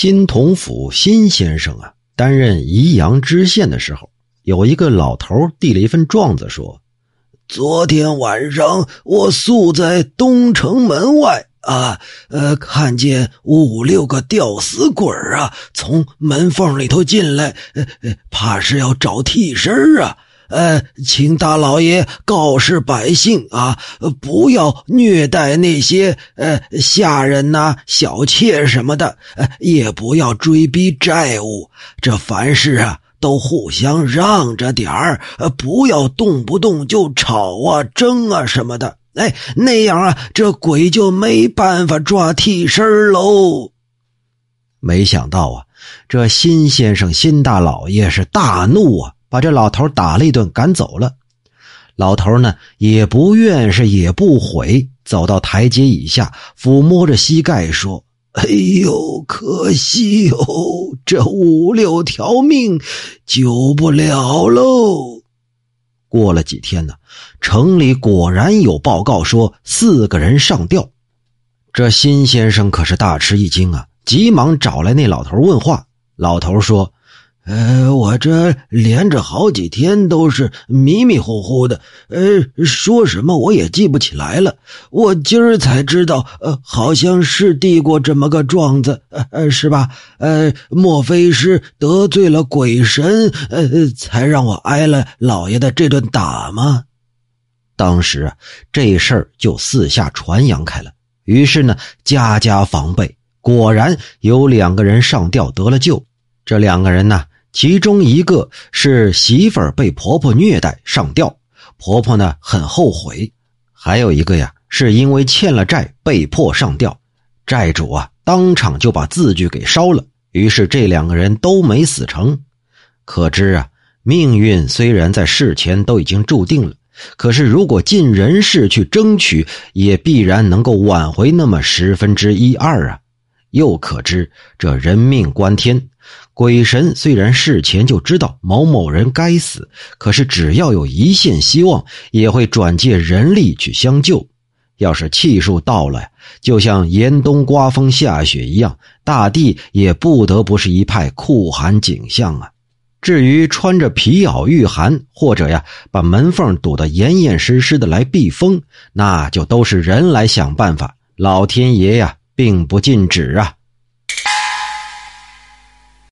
新同府新先生啊，担任宜阳知县的时候，有一个老头递了一份状子，说：“昨天晚上我宿在东城门外啊，呃，看见五六个吊死鬼啊，从门缝里头进来，呃，怕是要找替身啊。”呃，请大老爷告示百姓啊，不要虐待那些呃下人呐、小妾什么的，呃，也不要追逼债务。这凡事啊，都互相让着点儿，呃，不要动不动就吵啊、争啊什么的。哎，那样啊，这鬼就没办法抓替身喽。没想到啊，这新先生、新大老爷是大怒啊。把这老头打了一顿，赶走了。老头呢，也不怨是也不悔，走到台阶以下，抚摸着膝盖说：“哎呦，可惜哟，这五六条命救不了喽。”过了几天呢，城里果然有报告说四个人上吊。这新先生可是大吃一惊啊，急忙找来那老头问话。老头说。呃，这连着好几天都是迷迷糊糊的，呃，说什么我也记不起来了。我今儿才知道，呃，好像是递过这么个状子，呃，是吧？呃，莫非是得罪了鬼神，呃，才让我挨了老爷的这顿打吗？当时啊，这事儿就四下传扬开了，于是呢，家家防备，果然有两个人上吊得了救。这两个人呢？其中一个是媳妇儿被婆婆虐待上吊，婆婆呢很后悔；还有一个呀，是因为欠了债被迫上吊，债主啊当场就把字据给烧了。于是这两个人都没死成。可知啊，命运虽然在事前都已经注定了，可是如果尽人事去争取，也必然能够挽回那么十分之一二啊。又可知这人命关天。鬼神虽然事前就知道某某人该死，可是只要有一线希望，也会转借人力去相救。要是气数到了，就像严冬刮风下雪一样，大地也不得不是一派酷寒景象啊。至于穿着皮袄御寒，或者呀把门缝堵得严严实实的来避风，那就都是人来想办法，老天爷呀并不禁止啊。